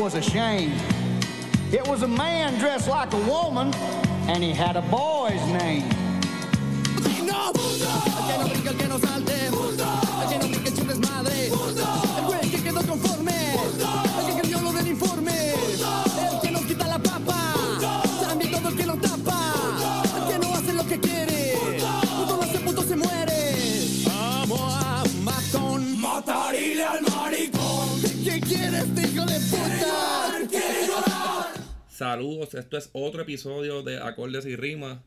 was a shame. It was a man dressed like a woman, and he had a boy's name. No, Saludos, esto es otro episodio de Acordes y Rimas.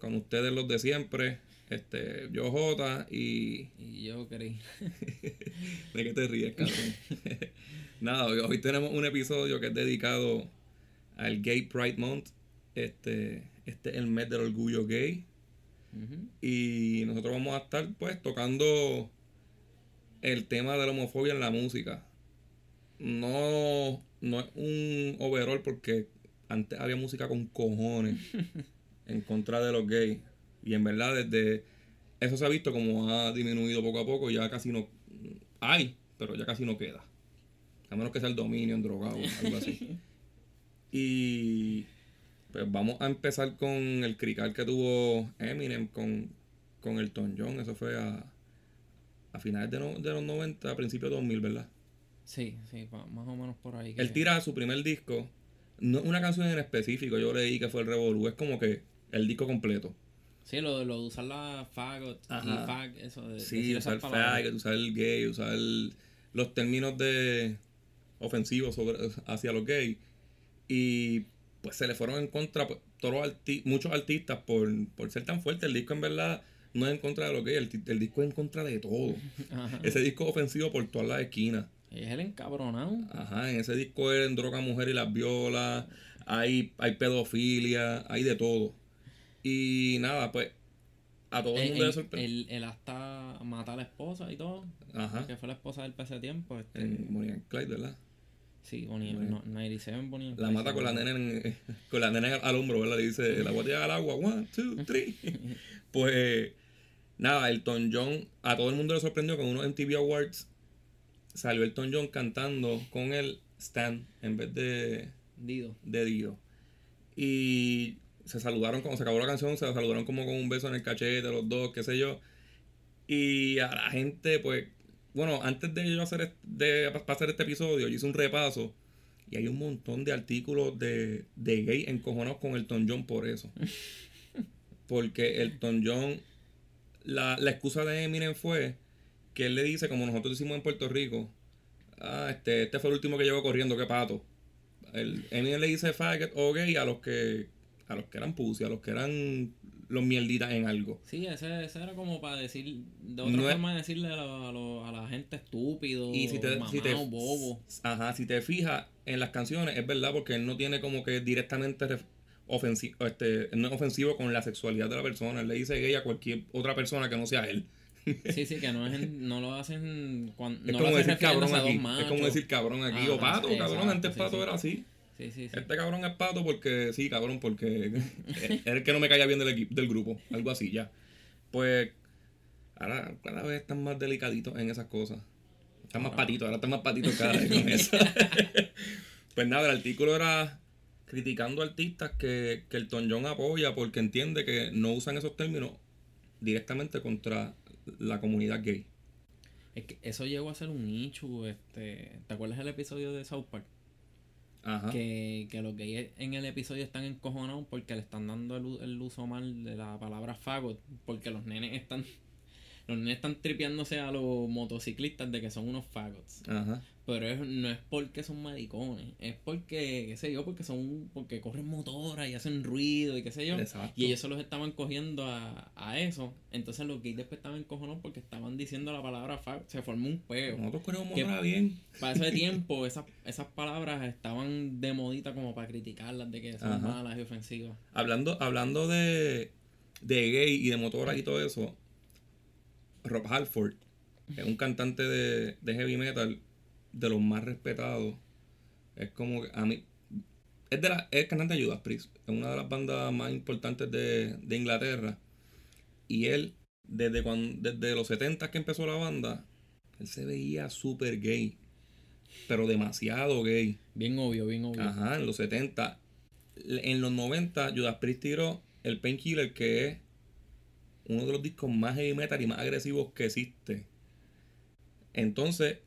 Con ustedes los de siempre. Este, yo Jota y. Y yo creí. ¿De qué te ríes, cabrón? Nada, hoy, tenemos un episodio que es dedicado al Gay Pride Month. Este, este es el mes del orgullo gay. Y nosotros vamos a estar pues tocando el tema de la homofobia en la música. No, no es un overall porque antes había música con cojones en contra de los gays. Y en verdad desde eso se ha visto como ha disminuido poco a poco, ya casi no hay, pero ya casi no queda. A menos que sea el dominio en drogado, algo así. Y pues vamos a empezar con el crical que tuvo Eminem con, con Elton John. Eso fue a, a finales de, no- de los 90, a principios de 2000, ¿verdad? Sí, sí, más o menos por ahí. que- Él tira su primer disco, no una canción en específico, yo leí que fue el Revolu, es como que el disco completo. Sí, lo, de- lo de usar la fagot y fag, eso de Sí, decir usar esas palabras. faggot, usar el gay, usar el- los términos de ofensivos sobre, hacia los gays. Y pues se le fueron en contra pues, todos los arti- muchos artistas por, por ser tan fuerte. El disco en verdad no es en contra de los gays, el, el disco es en contra de todo. Ajá. Ese disco es ofensivo por todas las esquinas. Es el encabronado. Ajá, en ese disco él droga a mujer y las viola, hay, hay pedofilia, hay de todo. Y nada, pues a todo el mundo le él, sorprendió. él- él hasta mata a la esposa y todo. Ajá, Que fue la esposa del ese tiempo. Este, en Bonnie and Clyde, ¿verdad? sí, Bonnie, Bueno. no, 97 Bonnie and La Clyde, mata con la nena, en- con la nena al hombro, ¿verdad? Le dice, la voy a tirar al agua, one, two, three. pues, nada, Elton John, a todo el mundo le sorprendió con unos MTV Awards salió Elton John cantando con el Stan en vez de, Dido. de Dio. Y se saludaron, cuando se acabó la canción, se saludaron como con un beso en el cachete, los dos, qué sé yo. Y a la gente, pues, bueno, antes de yo hacer, de, hacer este episodio, yo hice un repaso. Y hay un montón de artículos de, de gay encojonados con Elton John por eso. Porque Elton John, la, la excusa de Eminem fue que él le dice, como nosotros decimos en Puerto Rico, ah, este, este fue el último que llegó corriendo, qué pato. El, Eminem le dice faggot o gay a los que a los que eran pussy, a los que eran los mierditas en algo. Sí, ese, ese era como para decir, de otra No forma de decirle a, lo- a, la gente estúpido, Y si te, si te- bobo. Ajá, si te fijas en las canciones, es verdad, porque él no tiene como que directamente ref- ofensi- este, no es ofensivo con la sexualidad de la persona. Él le dice gay a cualquier otra persona que no sea él. Sí, sí, que no, es en- no lo hacen cuando Es no como decir cabrón aquí. Es como decir cabrón aquí. O pato, cabrón. Antes sí, pato sí. era así. Sí, sí, sí. Este cabrón es pato porque sí, cabrón, porque es el que no me caía bien del equipo, del grupo, algo así ya. Pues ahora cada vez están más delicaditos en esas cosas. Están más patitos, ahora están más patitos cada vez con eso. pues nada, el artículo era criticando artistas que, que el John apoya porque entiende que no usan esos términos directamente contra la comunidad gay. Es que eso llegó a ser un nicho, este, ¿te acuerdas del episodio de South Park? Ajá. Que, que los gays en el episodio están encojonados porque le están dando el, el uso mal de la palabra fagot, porque los nenes están los nenes están tripeándose a los motociclistas de que son unos fagots. Ajá. Pero es- no es porque son maricones, es porque, qué sé yo, porque son, porque corren motoras y hacen ruido y qué sé yo. Exacto. Y ellos se los estaban cogiendo a, a eso. Entonces los gays después estaban encojonados porque estaban diciendo la palabra fag. Se formó un peo. Nosotros queremos ¿Qué? morar bien. Para ese tiempo, esas, esas palabras estaban de modita como para criticarlas de que son Ajá. malas y ofensivas. Hablando, hablando de, de gay y de motoras y todo eso, Rob Halford es un cantante de, de heavy metal de los más respetados. Es como que a mí. Es, de la, es cantante de Judas Priest. Es una de las bandas más importantes de, de Inglaterra. Y él, desde, cuando, desde los 70 que empezó la banda, él se veía súper gay. pero demasiado gay. Bien obvio, bien obvio. Ajá, en los 70. En los 90, Judas Priest tiró el Painkiller, que es uno de los discos más heavy metal y más agresivos que existe. Entonces,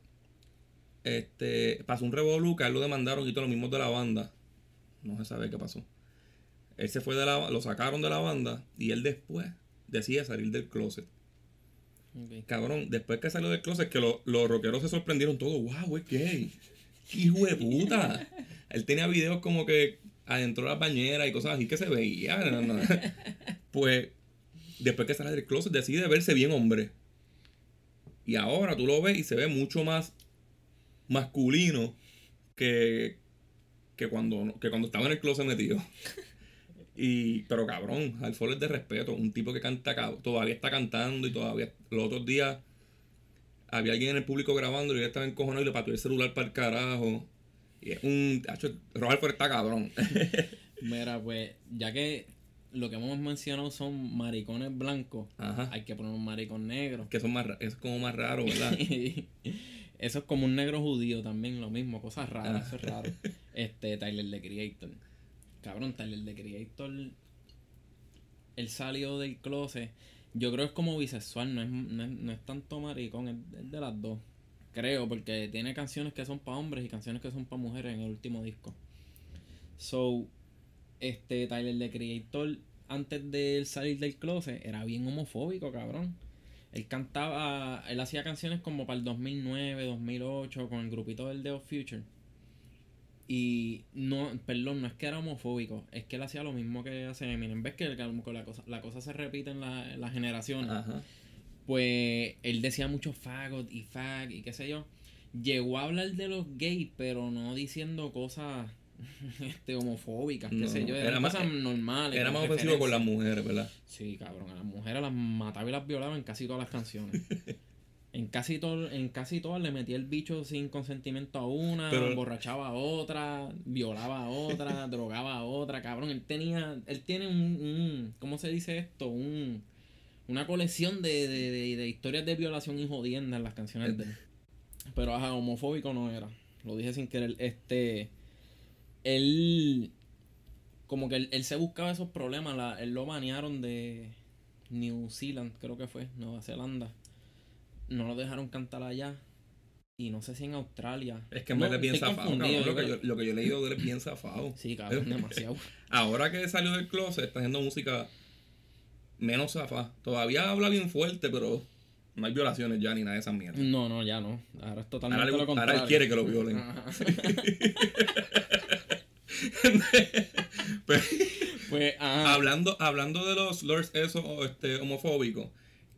este, pasó un revolú, que a él lo demandaron y todos los mismos de la banda. No se sabe qué pasó. Él se fue de la lo sacaron de la banda y él después decide salir del closet. Cabrón, después que salió del closet, que lo- los rockeros se sorprendieron todos. ¡Wow, es gay! ¡Qué hijo de puta! Él tenía videos como que adentro de las bañeras y cosas así que se veía. no, no. Pues, después que sale del closet, decide verse bien hombre. Y ahora tú lo ves y se ve mucho más masculino que, que, cuando, que cuando estaba en el closet metido. Y, pero cabrón, Halford es de respeto. Un tipo que canta, todavía está cantando y todavía. Los otros días había alguien en el público grabando y él estaba encojonado y le pateó el celular para el carajo. Y es un. Halford está cabrón. Mira, pues, ya que lo que hemos mencionado son maricones blancos, Ajá. hay que poner un maricón negro. que son más, es como más raro, ¿verdad? eso es como un negro judío también, lo mismo, cosas raras, Ah. eso es raro. Este, Tyler the Creator. Cabrón, Tyler the Creator. Él salió del closet. Yo creo que es como bisexual, no es, no es, no es tanto maricón, es, es de las dos. Creo, porque tiene canciones que son para hombres y canciones que son para mujeres en el último disco. So, este Tyler the Creator, antes de él salir del closet, era bien homofóbico, cabrón. Él cantaba, él hacía canciones como para el 2009, 2008, con el grupito del of Future. Y no, perdón, no es que era homofóbico, es que él hacía lo mismo que hace Eminem. ¿Ves que, la cosa, la cosa se repite en, la- en las generaciones? Ajá. Pues él decía mucho fagot y fag y qué sé yo. Llegó a hablar de los gays, pero no diciendo cosas este, homofóbicas, qué No, sé yo. era Eran más- cosas normales. Era más ofensivo con las mujeres, ¿verdad? Sí, cabrón, a las mujeres las mataba y las violaba en casi todas las canciones. en casi todo, en casi todas le metía el bicho sin consentimiento a una, Pero- emborrachaba a otra, violaba a otra, drogaba a otra, cabrón. Él tenía, él tiene un, un ¿cómo se dice esto? Un, una colección de, de, de, de historias de violación y jodienda en las canciones de él. Pero ajá, homofóbico no era. Lo dije sin querer. Este. Él. Como que él, él se buscaba esos problemas. La, él lo banearon de New Zealand, creo que fue, Nueva Zelanda. No lo dejaron cantar allá. Y no sé si en Australia. Es que en No, es bien zafado, cabrón. Lo que, yo lo que yo he leído de él es bien zafado. Sí, cabrón, demasiado. Ahora que salió del closet, está haciendo música menos zafada. Todavía habla bien fuerte, pero no hay violaciones ya ni nada de esas mierdas. No, no, ya no. Ahora es totalmente Ahora, le- lo ahora él quiere que lo violen. Pero- Pues, ajá. hablando, hablando de los lords esos este, homofóbicos,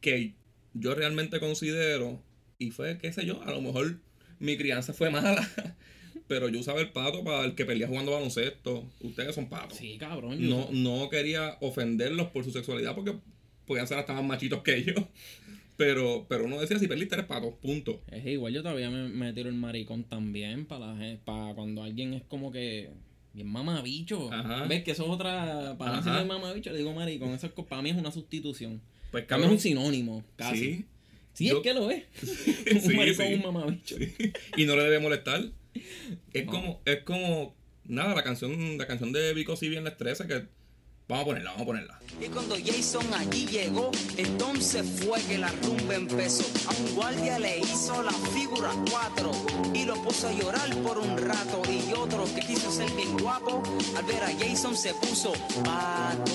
que yo realmente considero, y fue, qué sé yo, a lo mejor mi crianza fue mala, pero yo usaba el pato para el que pelea jugando baloncesto. Ustedes son patos. Sí, cabrón. yo- No, no quería ofenderlos por su sexualidad porque podían ser hasta más machitos que ellos. Pero, pero uno decía, si perdiste eres pato, punto. Es igual, yo todavía me, me tiro el maricón también para, para cuando alguien es como que bien mamabicho. Ajá. ¿Ves que eso es otra. Para no decirle mamabicho, le digo maricón. Eso es, para mí es una sustitución. Pues Para mí es un sinónimo, casi. sí, Sí, Yo- es que lo es. Sí, un maricón sí. un mamabicho. y no le debe molestar. Es No. como, es como, nada, la canción, la canción de Vico si bien la estresa que vamos a ponerla, vamos a ponerla. Y cuando Jason allí llegó, entonces fue que la rumba empezó. A un guardia le hizo la figura 4 y lo puso a llorar por un rato. Y otro que quiso ser bien guapo, al ver a Jason se puso pato.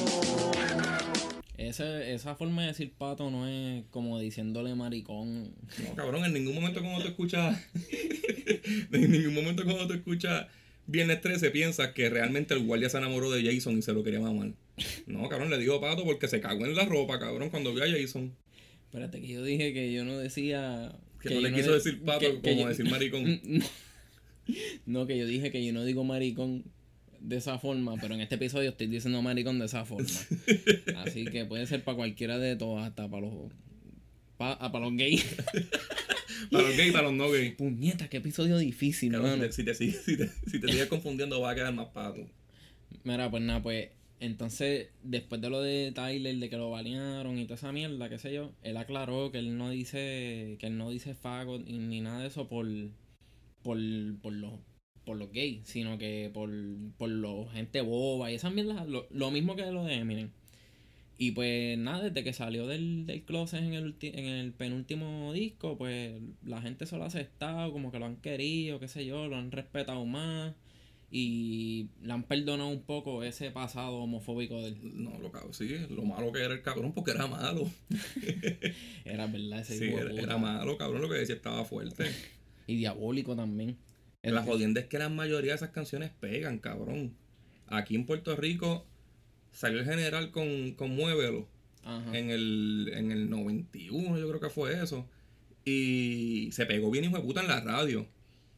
Ese, esa forma de decir pato no es como diciéndole maricón. No, cabrón, en ningún momento cuando te escuchas, en ningún momento cuando te escuchas Viernes 13 piensas que realmente el guardia se enamoró de Jason y se lo quería mamar. No, cabrón, le digo pato porque se cagó en la ropa, cabrón, cuando vio a Jason. Espérate, que yo dije que yo no decía. Que no le quiso de- decir pato que- que como yo- decir maricón. No, que yo dije que yo no digo maricón de esa forma, pero en este episodio estoy diciendo maricón de esa forma. Así que puede ser para cualquiera de todos, hasta para los. pa- ah, para los gays. Para los gays y para los no gays. Puñeta, qué episodio difícil, Cabrón, mano. si, te, si, te, si, te, si te sigues confundiendo va a quedar más pato. Mira, pues nada, pues entonces, después de lo de Tyler, de que lo balearon y toda esa mierda, qué sé yo, él aclaró que él no dice, que él no dice fagot y ni nada de eso por, por, por los por gays, sino que por, por los gente boba y esas mierdas, lo, lo mismo que lo de Eminem. Y pues nada, desde que salió del, del closet en el, en el penúltimo disco, pues la gente se lo ha aceptado, como que lo han querido, qué sé yo, lo han respetado más y le han perdonado un poco ese pasado homofóbico de él. No, lo cabrón, sí, lo malo que era el cabrón, porque era malo. Era verdad ese Sí, era malo, cabrón, lo que decía estaba fuerte. Y diabólico también. La jodienda es que la mayoría de esas canciones pegan, cabrón. Aquí en Puerto Rico salió el general con, con Muévelo Ajá. en el, en el 91, yo creo que fue eso. Y se pegó bien hijo de puta en la radio.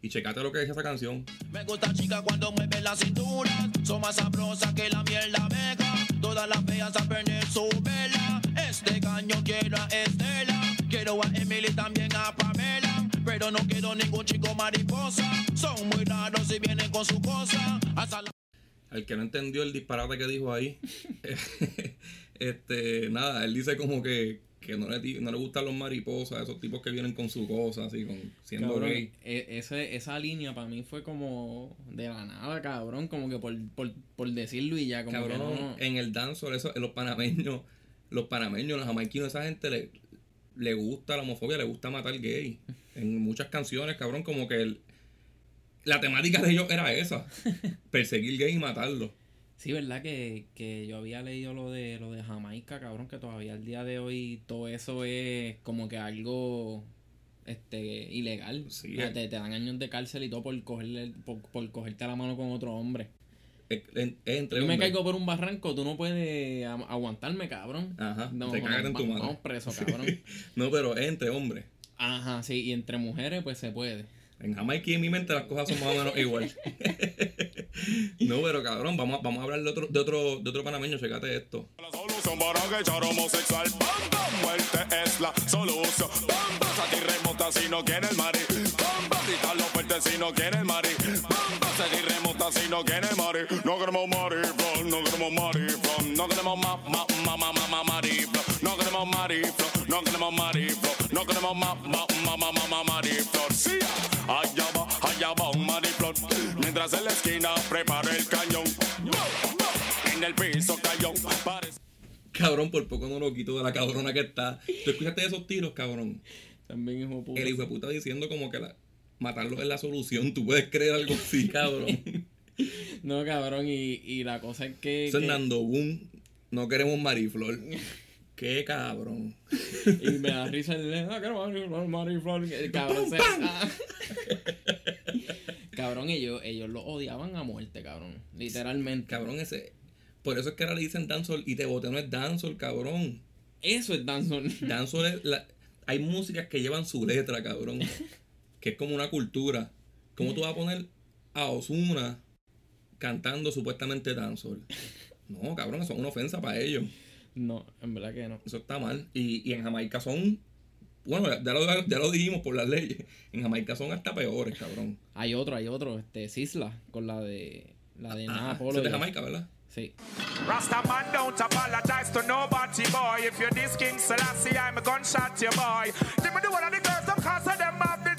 Y checate lo que decía esa canción. Me gusta chica cuando mueve la cintura. Son más sabrosas que la miel la vega. Todas las feas a perder su vela. Este caño quiero a Estela. Quiero a Emily también a Pamela. Pero no quiero ningún chico mariposa. Son muy raros y vienen con su cosa. Hasta la Al que no entendió el disparate que dijo ahí. este, nada, él dice como que, que no, le, no le gustan los mariposas, esos tipos que vienen con su cosa, así, con, siendo Cabrón, gay. e- ese- esa línea para mí fue como de la nada, cabrón, como que por, por, por decirlo y ya, como Cabrón, que no. en el dancehall, eso, los panameños, los panameños, los jamaiquinos, esa gente le, le gusta la homofobia, le gusta matar gay. En muchas canciones, cabrón, como que el- la temática de ellos era esa. perseguir gay y matarlo. Sí, verdad que, que yo había leído lo de lo de Jamaica, cabrón, que todavía al día de hoy todo eso es como que algo este ilegal. Sí, eh. te, te dan años de cárcel y todo por cogerle por, por cogerte la mano con otro hombre. Es- es entre Yo me caigo por un barranco, tú no puedes aguantarme, cabrón. Ajá, No, te cagas en tu preso, cabrón. No, pero es entre hombres. Ajá, sí, y entre mujeres pues se puede. En Jamaica y en mi mente las cosas son más o menos igual. no, pero cabrón, vamos, a- vamos a hablar de otro, de otro, de otro panameño, checate esto. La solución para que echar homosexual. Bam, muerte es la solución. Bam, a ti remota si no quiere el mari. Bam, bam, gritarlo fuerte si no quiere el mari. Bam, bam, seguir remota si no quiere el mari. No queremos mari, flow, no queremos mari, flow. No queremos ma, ma, ma, ma, ma, ma, mari, flow. No queremos mari, flow. No queremos mari, flow. No queremos ma, ma, ma, ma, ma, ma, mari. Sí, allá va, allá va un mari, flow. Mientras en la esquina prepara el cañón. En el piso cayó. Parece Cabrón, por poco no lo quito de la cabrona que está. ¿Tú escuchaste esos tiros, cabrón? También hijo de puta. El hijo de puta diciendo como que la, matarlos es la solución. ¿Tú puedes creer algo así, cabrón? No, cabrón, y, y la cosa es que. Eso es que- Nando Boom. No queremos mariflor. Qué cabrón. y me da risa el ah, Mariflor", el cabrón se- ah. Cabrón, ellos, ellos lo odiaban a muerte, cabrón. Literalmente. Cabrón, ese. Por eso es que ahora le dicen dancehall y te boté no es dancehall, cabrón. Eso es dancehall. Dancehall es la- hay músicas que llevan su letra, cabrón. Que es como una cultura. ¿Cómo tú vas a poner a Osuna cantando supuestamente dancehall? No, cabrón, eso es una ofensa para ellos. No, en verdad que no. Eso está mal. Y, y en Jamaica son. Bueno, ya lo, ya lo dijimos por las leyes. En Jamaica son hasta peores, cabrón. Hay otro, hay otro, este, Sisla, con la de. La de Ah, Nada eso Polo. es de Jamaica, ¿verdad? Sí. Rasta man don't apologize to nobody, boy. If you're this King Selassie, I'm a gunshot you, boy. Give me the one of the girls, them cause them have the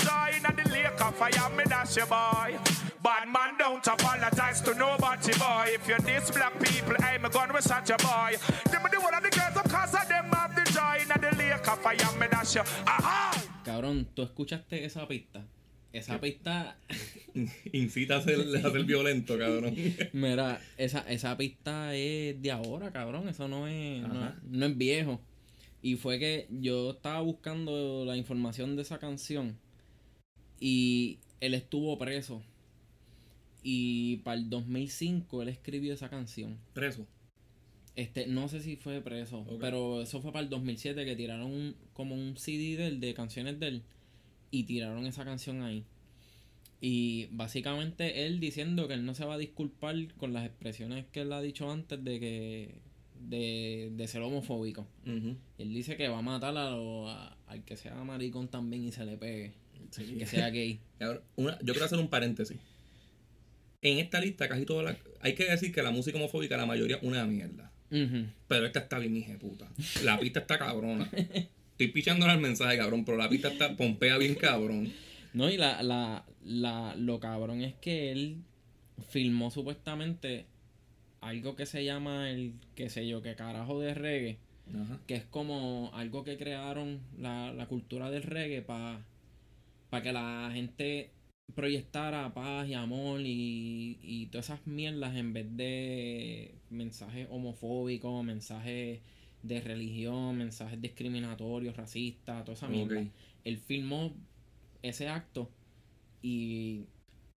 fire, me dash you, boy. Bad man don't apologize to nobody, boy. If you're this black people, I'm a gun, we shot you, boy. Give me the one of the girls, them cause of them have the joy. In the lake of fire, me dash you. Aha! Cabrón, ¿tú escuchaste esa pista? Esa pista. Incita a ser, a ser violento, cabrón. Mira, esa, esa pista es de ahora, cabrón. Eso no es, no es viejo. Y fue que yo estaba buscando la información de esa canción. Y él estuvo preso. Y para el 2005 él escribió esa canción. Preso. Este, no sé si fue preso, pero eso fue para el 2007 que tiraron un- como un CD de él, de canciones de él, y tiraron esa canción ahí. Y básicamente él diciendo que él no se va a disculpar con las expresiones que él ha dicho antes de que de, de ser homofóbico. Él dice que va a matar a lo- a- al que sea maricón también y se le pegue, que sea gay. Una- yo quiero hacer un paréntesis. En esta lista, casi toda la. Hay que decir que la música homofóbica, la mayoría, una mierda. Pero esta está bien, hija de puta. La pista está cabrona. Estoy pichándole al mensaje, cabrón, pero la pista está pompea bien cabrón. No, y la, la, la, lo cabrón es que él filmó supuestamente algo que se llama el, qué sé yo, que carajo de reggae, Ajá. que es como algo que crearon la, la cultura del reggae para que la gente proyectara paz y amor y, y todas esas mierdas en vez de mensajes homofóbicos, mensajes de religión, mensajes discriminatorios, racistas, toda esa mierda. Él filmó ese acto y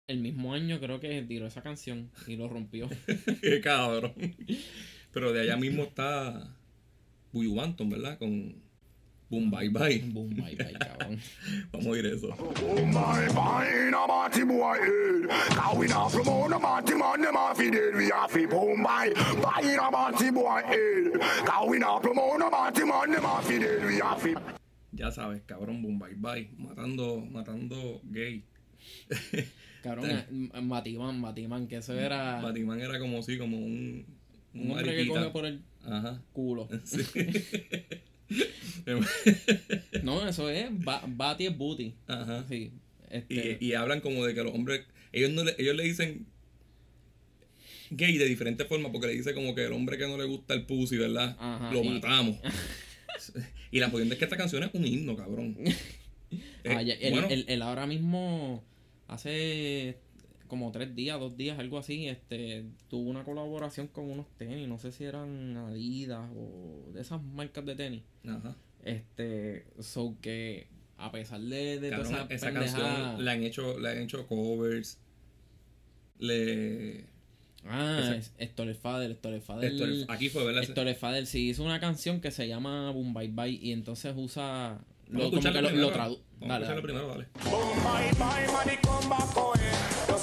el mismo año creo que tiró esa canción y lo rompió. Qué cabrón. Pero de allá mismo está Buju Banton, ¿verdad? Con Boom Bye Bye. Boom, bye, bye, cabrón. Vamos a oír eso. Boom, bye, bye, in a party boy head. Cause we not promote a party man, them off it dead. We have to boom, bye, bye, in a party boy head. Cause we not a party man, them off dead. We have to Ya sabes, cabrón, Boom Bye Bye. Matando, matando gay. Cabrón, eh, Batman, Batman, que eso era Batman era como sí, como un. un hombre que coge por el Ajá. culo. Sí. No, eso es ba Bati es booty. Ajá. Sí. Este, Y, y hablan como de que los hombres, ellos no le, ellos le dicen gay de diferentes formas, porque le dice como que el hombre que no le gusta el pussy, ¿verdad? Ajá, Lo y- matamos. y la jodienda es que esta canción es un himno, cabrón. Eh, ah, él, bueno, él- él ahora mismo hace como tres días, dos días, algo así, este, tuvo una colaboración con unos tenis, no sé si eran Adidas o de esas marcas de tenis. ajá. Este, so que a pesar de, de toda esa, canción le han hecho, le han hecho covers. Le. Ah, Héctor Fader, Héctor Fader. Aquí fue, ¿verdad? Héctor Fader sí hizo una canción que se llama Boom Bye Bye y entonces usa lo, como que lo, primero. lo tradu- Vamos a Dale, primero, dale. Boom, bye, bye, maricón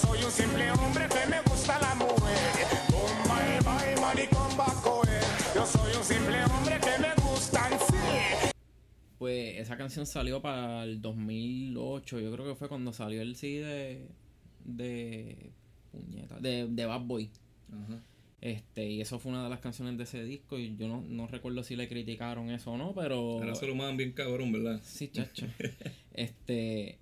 soy un simple hombre que me gusta la mujer. Boom, bye, bye, maricón bajo él. Yo soy un simple hombre que me gustan, sí. Pues esa canción salió para el 2008, yo creo que fue cuando salió el CD de de puñeta, de, de Bad Boy. Ajá. Este, y eso fue una de las canciones de ese disco y yo no, no recuerdo si le criticaron eso o no, pero Ahora se lo mandan bien cabrón, ¿verdad? Sí, chacho. este.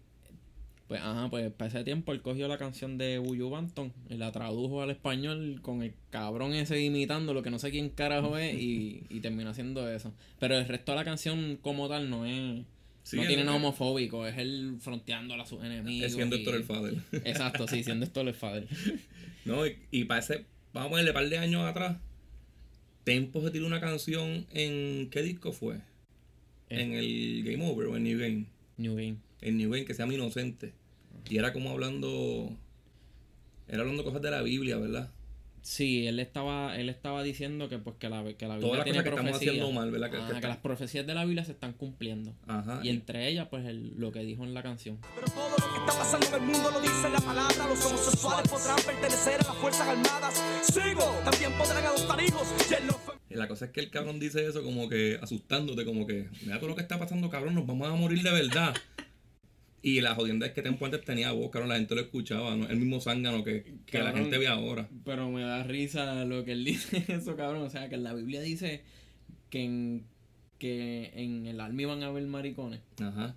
Pues, ajá, pues para ese tiempo él cogió la canción de Buju Banton y la tradujo al español con el cabrón ese imitando lo que no sé quién carajo es y, y terminó haciendo eso. Pero el resto de la canción como tal no es. Sí, no tiene nada homofóbico, es él fronteándola a sus enemigos. Es siendo y- Héctor el Fader. Exacto, sí, siendo esto el father. No, y, y para ese, vamos a ponerle un par de años atrás, Tempo se tiró una canción en, ¿qué disco fue? Eh. En el Game Over o en New Game. New Game. En New Game, que se llama Inocente. Y era como hablando, era hablando cosas de la Biblia, ¿verdad? Sí, él estaba, él estaba diciendo que pues que la, que la Biblia Todas las tiene cosas que estamos haciendo mal, ¿verdad? Que- Ajá, que que las profecías de la Biblia se están cumpliendo. Ajá. Y entre ellas, pues el- lo que dijo en la canción. Pero todo lo que está pasando en el mundo lo dice la palabra. Los homosexuales podrán pertenecer a las Fuerzas Armadas. Sigo, también podrán adoptar hijos. Y en los Y la cosa es que el cabrón dice eso como que asustándote, como que, mira todo lo que está pasando, cabrón, nos vamos a morir de verdad. Y la jodienda es que Tempo antes tenía voz, cabrón, la gente lo escuchaba, ¿no? el mismo zángano que, que la gente ve ahora. Pero me da risa lo que él dice eso, cabrón. O sea, que la Biblia dice que en, que en el alma iban a haber maricones. Ajá.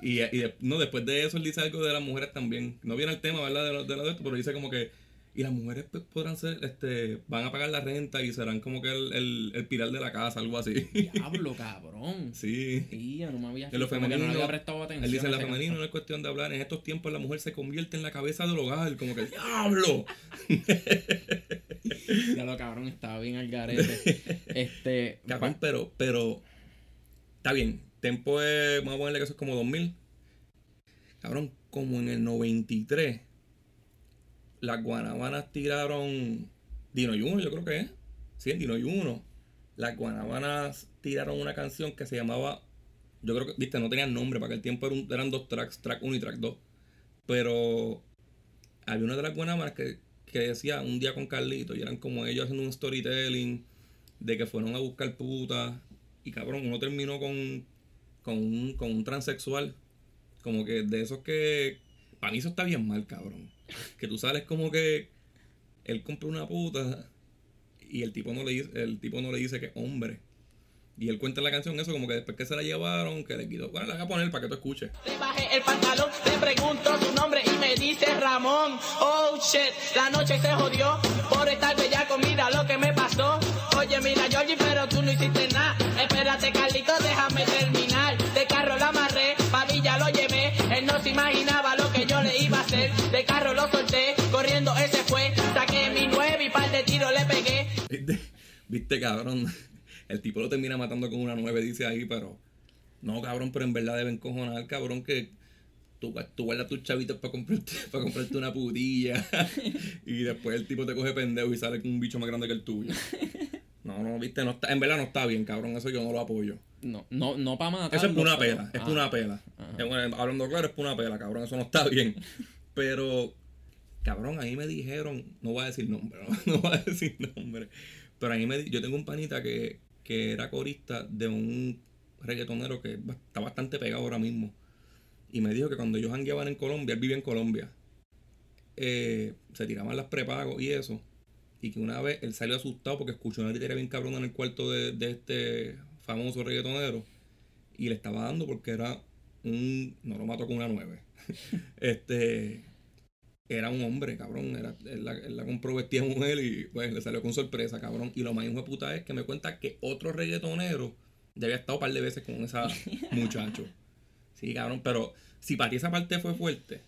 Y, y de- no, después de eso él dice algo de las mujeres también. No viene el tema, ¿verdad? De lo de, lo de esto, pero dice como que. Y las mujeres pues, podrán ser, este, van a pagar la renta y serán como que el, el, el pilar de la casa, algo así. Diablo, cabrón. Sí. Ya no me había En lo que no femenino, había prestado atención. él dice, en a lo ese femenino no es cuestión de hablar. En estos tiempos la mujer se convierte en la cabeza del hogar, como que ¡Diablo! Ya lo cabrón, estaba bien al garete. Este. Cabrón, pero, pero. Está bien. Tempo es. Vamos a ponerle que eso es como 2000. Cabrón, como en el 93. Las guanabanas tiraron. Dino y uno, yo creo que es. Sí, en Dino y uno. Las guanabanas tiraron una canción que se llamaba. Yo creo que, viste, no tenían nombre. Para aquel tiempo eran dos tracks, track 1 y track 2. Pero había una de las guanabanas que, que decía un día con Carlito. Y eran como ellos haciendo un storytelling de que fueron a buscar putas. Y cabrón, uno terminó con, con, un, con un transexual. Como que de esos que. Para mí eso está bien mal, cabrón. Que tú sales como que. Él compra una puta. Y el tipo no le dice, el tipo no le dice que hombre. Y él cuenta en la canción eso, como que después que se la llevaron, que le quitó. Bueno, la voy a poner para que tú escuches. Le bajé el pantalón, le pregunto su nombre y me dice Ramón. Oh shit, la noche se jodió por estar bellaco, mira lo que me pasó. Oye, mira, Georgie, pero tú no hiciste nada. Espérate, Carlito, déjame terminar. De carro lo amarré, pa' lo llevé. Él no se imaginaba lo que De carro lo solté, corriendo ese fue. Saqué mi nueve y par de tiros le pegué. ¿Viste? ¿Viste, cabrón? El tipo lo termina matando con una nueve, dice ahí, pero. No, cabrón, pero en verdad deben cojonar, cabrón, que tú, tú guardas tus chavitos para comprarte, para comprarte una putilla. y después el tipo te coge pendejo y sale con un bicho más grande que el tuyo. No, no, viste, no está, en verdad no está bien, cabrón, eso yo no lo apoyo. No, no, no para matar. Eso es por una pela, es por una pela. Ajá. Eh, bueno, hablando claro, es por una pela, cabrón, eso no está bien. Pero, cabrón, ahí me dijeron, no voy a decir nombre, no, voy a decir nombre, pero ahí me yo tengo un panita que, que era corista de un reggaetonero que está bastante pegado ahora mismo. Y me dijo que cuando ellos jangueaban en Colombia, él vivía en Colombia, eh, se tiraban las prepagos y eso. Y que una vez él salió asustado porque escuchó una titería bien cabrona en el cuarto de, de este famoso reggaetonero. Y le estaba dando porque era un. No lo mató con una 9. este. Era un hombre, cabrón. Era, él, la, él la compró vestida de mujer y pues le salió con sorpresa, cabrón. Y lo más hijo de puta es que me cuenta que otro reggaetonero ya había estado un par de veces con esa muchacho. Sí, cabrón, pero si para ti esa parte fue fuerte,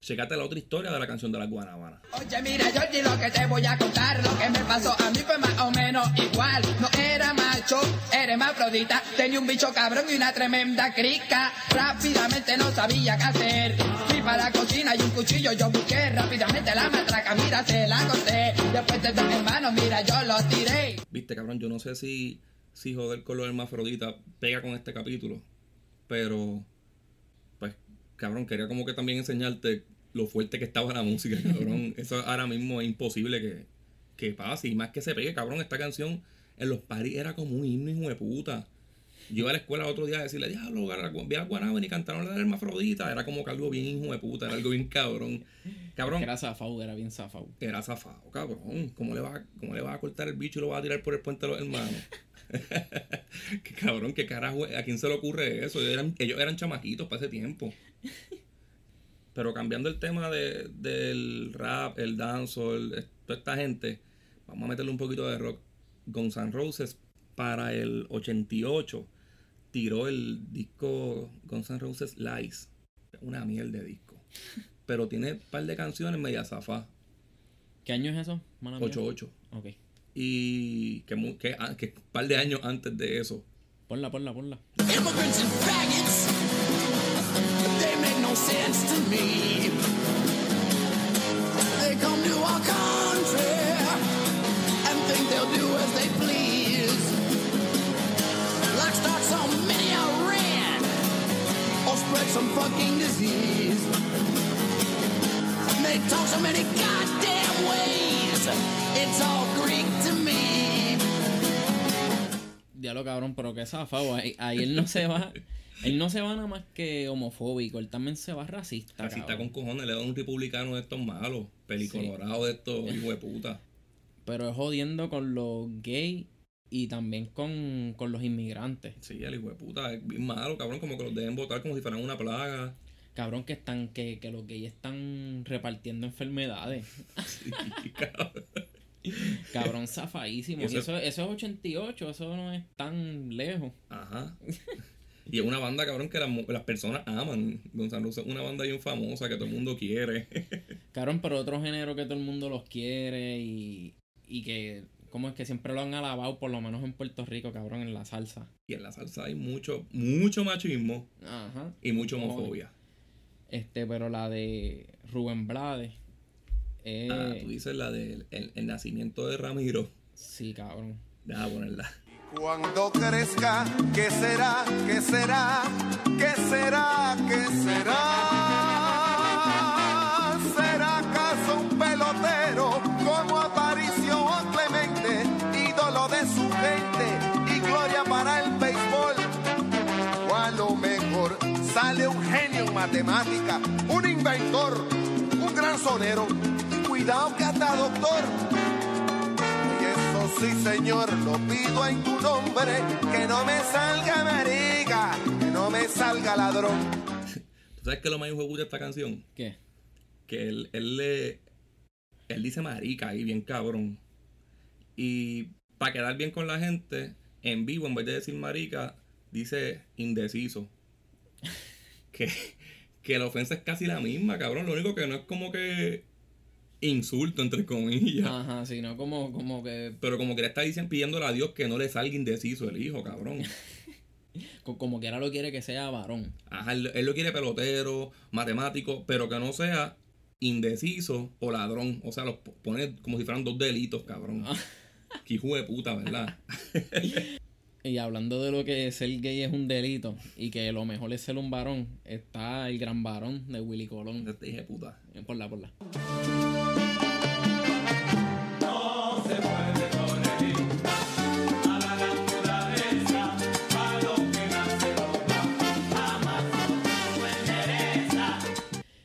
chécate la otra historia de la canción de la guanábana. Oye, mira, Georgie, lo que te voy a contar, lo que me pasó a mí fue más o menos igual. Hermafrodita, tenía un bicho cabrón y una tremenda crica. Rápidamente no sabía qué hacer. Fui para la cocina y un cuchillo yo busqué. Rápidamente la matraca, mira, se la corté. Después de dos hermanos, mira, yo los tiré. Viste, cabrón, yo no sé si, si joder con los hermafroditas pega con este capítulo. Pero, pues, cabrón, quería como que también enseñarte lo fuerte que estaba la música, cabrón. Eso ahora mismo es imposible que, que pase. Y más que se pegue, cabrón, esta canción en los paris era como un himno, hijo de puta. Yo iba a la escuela el otro día a decirle, diablo, vi a Guanabana y cantaron la hermafrodita. Era como que algo bien hijo de puta, era algo bien cabrón. Cabrón, Era zafado, era bien zafado. era zafado, cabrón. ¿Cómo le vas a, cómo le vas a cortar el bicho y lo vas a tirar por el puente de los hermanos? qué cabrón, qué carajo, ¿a quién se le ocurre eso? Ellos eran, ellos eran chamaquitos para ese tiempo. Pero cambiando el tema de, del rap, el dancehall, toda esta gente, vamos a meterle un poquito de rock. Guns N' Roses para el 88 tiró el disco Guns N' Roses Lies. Una mierda de disco. Pero tiene un par de canciones media zafá. ¿Qué año es eso? Mala mía. 8-8. Ok. Y que, mu- que, ah, que un par de años antes de eso. Ponla, ponla, ponla. Immigrants and faggots, they make no sense to me. Fucking disease. They talk so many goddamn ways. It's all Greek to me. Diablo cabrón, pero qué zafado. Ahí, ahí él no se va. Él no se va nada más que homofóbico. Él también se va racista. Así está con cabrón. cojones, le da un republicano de estos malos, pelicolorado de estos hijos de puta. Pero es jodiendo con los gays y también con, con los inmigrantes. Sí, el hijo de puta es bien malo, cabrón, como que los deben votar como si fueran una plaga. Cabrón, que están, que, que los gays están repartiendo enfermedades. Sí, cabrón. Cabrón, zafadísimo. Eso- Y eso, eso es 88, eso no es tan lejos. Ajá. Y es una banda, cabrón, que las, las personas aman. Roses es una banda bien famosa que todo el mundo quiere. Cabrón, pero otro género que todo el mundo los quiere y, y que, como es que siempre lo han alabado, por lo menos en Puerto Rico, cabrón, en la salsa. y en la salsa hay mucho, mucho machismo Ajá. y mucha homofobia. Este, pero la de Rubén Blades. Eh, Ah, tú dices la del el, el nacimiento de Ramiro. Sí, cabrón. Deja ponerla. Cuando crezca, ¿qué será? ¿Qué será? ¿Qué será? ¿Qué será? En matemática, un inventor, un gran sonero, y cuidado que hasta doctor. Y eso sí señor, lo pido en tu nombre, que no me salga marica, que no me salga ladrón. ¿Tú sabes qué es lo más hijo de esta canción? ¿Qué? Que él, él le. Él dice marica ahí, bien cabrón. Y para quedar bien con la gente, en vivo, en vez de decir marica, dice indeciso. que, que la ofensa es casi la misma, cabrón. Lo único que no es como que insulto, entre comillas. Ajá, sí, no como, como que. Pero como que le está diciendo, pidiéndole a Dios que no le salga indeciso el hijo, cabrón. co- Como que ahora lo quiere que sea varón. Ajá, él, él lo quiere pelotero, matemático, pero que no sea indeciso o ladrón. O sea, los po- pone como si fueran dos delitos, cabrón. Que hijo de puta, ¿verdad? Y hablando de lo que ser gay es un delito y que lo mejor es ser un varón, está el gran varón de Willy Colón. Este hijo de puta. Eh, Por la, por la.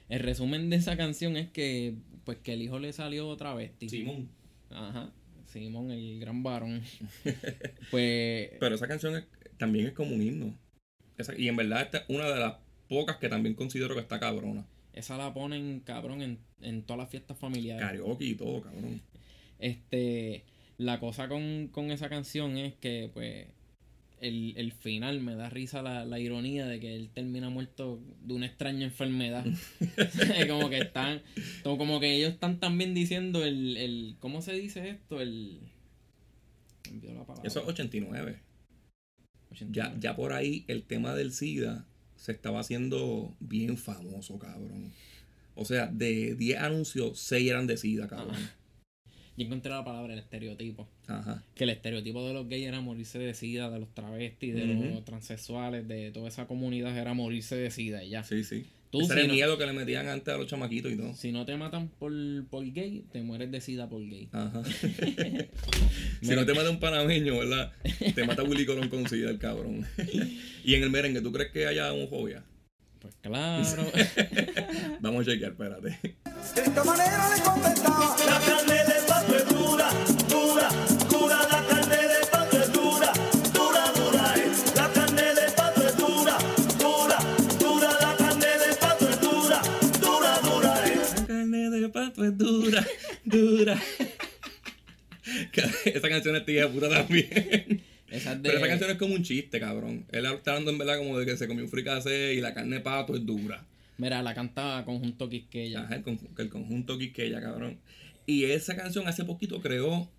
El resumen de esa canción es que pues que el hijo le salió travesti. Simón. Ajá. Simón, el gran varón. pues Pero esa canción es- también es como un himno. Esa- y en verdad esta es una de las pocas que también considero que está cabrona. esa la ponen cabrón en, en todas las fiestas familiares. Karaoke y todo, cabrón. Este, la cosa con, con esa canción es que, pues, el, el final me da risa la, la ironía de que él termina muerto de una extraña enfermedad. como que están, como, como que ellos están también diciendo el, el, ¿cómo se dice esto? El... Eso es 89. 89. Ya, ya por ahí el tema del SIDA se estaba haciendo bien famoso, cabrón. O sea, de 10 anuncios, 6 eran de SIDA, cabrón. Yo encontré la palabra, el estereotipo. Ajá. Que el estereotipo de los gays era morirse de sida, de los travestis, de los transexuales, de toda esa comunidad era morirse de sida y ya. Sí, sí. Tú, Ese era si el no- miedo que le metían antes a los chamaquitos y todo. Si no te matan por, por gay, te mueres de sida por gay. Ajá. si no te mata un panameño, ¿verdad? Te mata Willy Colón con SIDA, el cabrón. y en el merengue, ¿tú crees que haya homofobia? Pues claro. Vamos a chequear, espérate. De esta manera le contestaba. La carne de dura, dura. esa canción es tía puta también. Esa es de- Pero esa canción es como un chiste, cabrón. Él está hablando en verdad como de que se comió un fricase y la carne de pato es dura. Mira, la canta Conjunto Quisqueya. Ajá, el, el conjunto Quisqueya, cabrón. Y esa canción hace poquito creó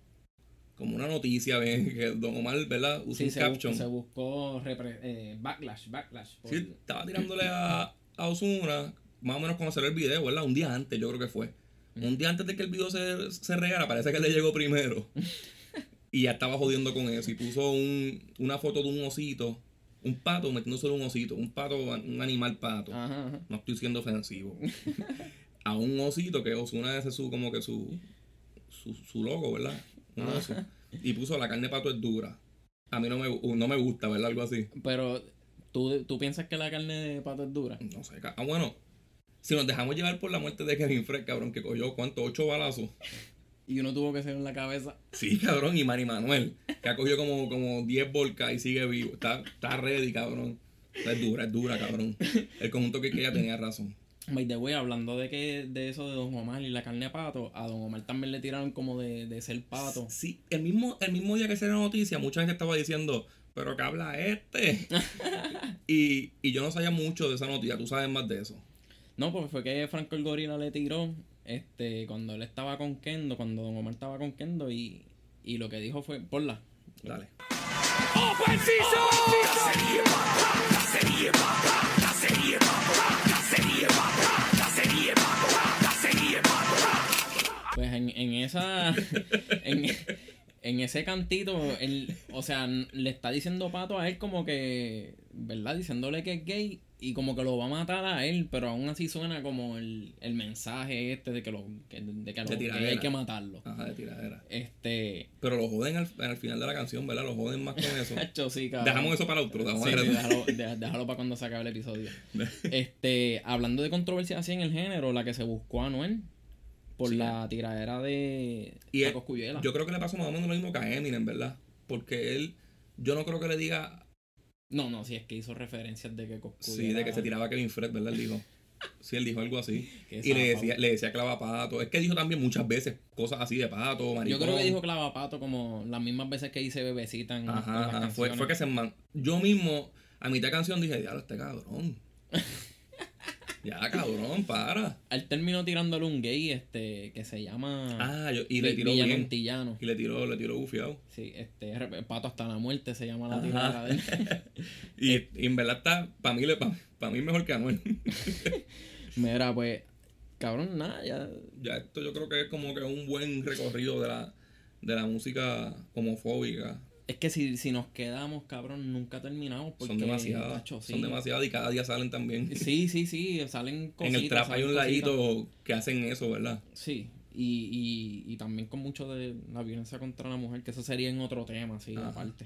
como una noticia, ¿ven? que Don Omar, ¿verdad? Usó Sí, un se, caption. se buscó eh, backlash, backlash. por- Sí, estaba tirándole a, a Ozuna, más o menos cuando salió el video, ¿verdad? Un día antes, yo creo que fue. Un día antes de que el video se, se regara, parece que le llegó primero. y ya estaba jodiendo con eso. Y puso un, una foto de un osito, un pato metiéndose un osito, un pato, un animal pato. Ajá, ajá. No estoy siendo ofensivo. a un osito que Ozuna ese es su, como que su, su, su logo, ¿verdad? Un oso. Y puso la carne de pato es dura. A mí no me, no me gusta, ¿verdad? Algo así. Pero, ¿tú, ¿tú piensas que la carne de pato es dura? No sé, ah, bueno. Si nos dejamos llevar por la muerte de Kevin Fred, cabrón, que cogió, ¿cuánto? ¿Ocho balazos? Y uno tuvo que ser en la cabeza. Sí, cabrón, y Manny Manuel, que ha cogido como, como 10 volcas y sigue vivo. Está, está ready, cabrón. Es dura, es dura, cabrón. El conjunto que ella tenía razón. By the way, hablando de que de eso de Don Omar y la carne de pato, a Don Omar también le tiraron como de, de ser pato. Sí, el mismo, el mismo día que se la noticia, mucha gente estaba diciendo, pero que habla este. y, y yo no sabía mucho de esa noticia, tú sabes más de eso. No, pues fue que Franco el Gorila le tiró este cuando él estaba con Kendo, cuando Don Omar estaba con Kendo y, y lo que dijo fue, ponla. Dale. Pues en, en esa. En, en ese cantito, él, o sea, le está diciendo pato a él como que. ¿Verdad? Diciéndole que es gay y como que lo va a matar a él, pero aún así suena como el, el mensaje este de que, lo, que, de que a los De hay que matarlo. Ajá, de tiradera. Este. Pero lo joden al, al final de la canción, ¿verdad? Lo joden más con eso. Sí. Dejamos eso para otro. Dejamos Sí, sí, déjalo, para cuando se acabe el episodio. Este, hablando de controversia así en el género, la que se buscó a Anuel. por la tiradera de Y yo creo que le pasó más o menos lo mismo que a Eminem, ¿verdad? Porque él, yo no creo que le diga, No, no, sí, es que hizo referencias de que Coscuyela... sí, de que se tiraba Kevin Fred, ¿verdad? Él dijo. Sí, él dijo algo así. Qué Y le decía, le decía clava pato. Es que dijo también muchas veces cosas así de pato, maricón. Yo creo que dijo clavapato como las mismas veces que dice bebecita en, en las Ajá, ajá. Fue, fue que se man... Yo mismo, a mitad de canción dije, diablo, este cabrón. ya, cabrón, para. Él terminó tirándole un gay este que se llama Ah, yo- y le tiró bien. Y le tiró, le tiró bufiado. Sí, este Pato hasta la muerte se llama la Ajá. tiradera de él. Y, y en verdad está, para mí, pa- pa' mí mejor que Anuel. Mira, pues cabrón, nada, ya ya esto yo creo que es como que un buen recorrido de la, de la música homofóbica. Es que si, si nos quedamos, cabrón, nunca terminamos porque son demasiadas. macho, sí. Son demasiadas y cada día salen también. Sí, sí, sí, salen en cositas. el trap hay un cositas. ladito que hacen eso, ¿verdad? Sí, y, y, y también con mucho de la violencia contra la mujer, que eso sería en otro tema, sí, Ajá. aparte.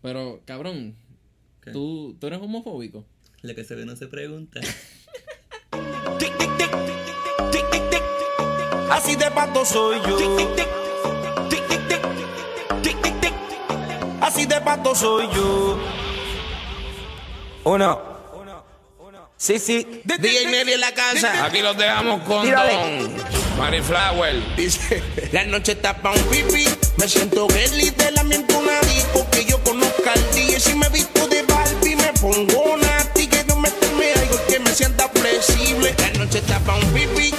Pero, cabrón, ¿Qué? ¿tú, ¿tú eres homofóbico? Lo que se ve no se pregunta. Así de pato soy yo. así de pato soy yo. Uno. Sí, sí. DJ Nelly en la casa. Aquí los dejamos con Don Mary Flower. Dice: La noche está pa' un pipi. Me siento Gelly de la miento un disco que yo conozca al DJ. Si me visto de Barbie, me pongo nati. Que no me teme algo que me sienta flexible. La noche está pa' un pipi.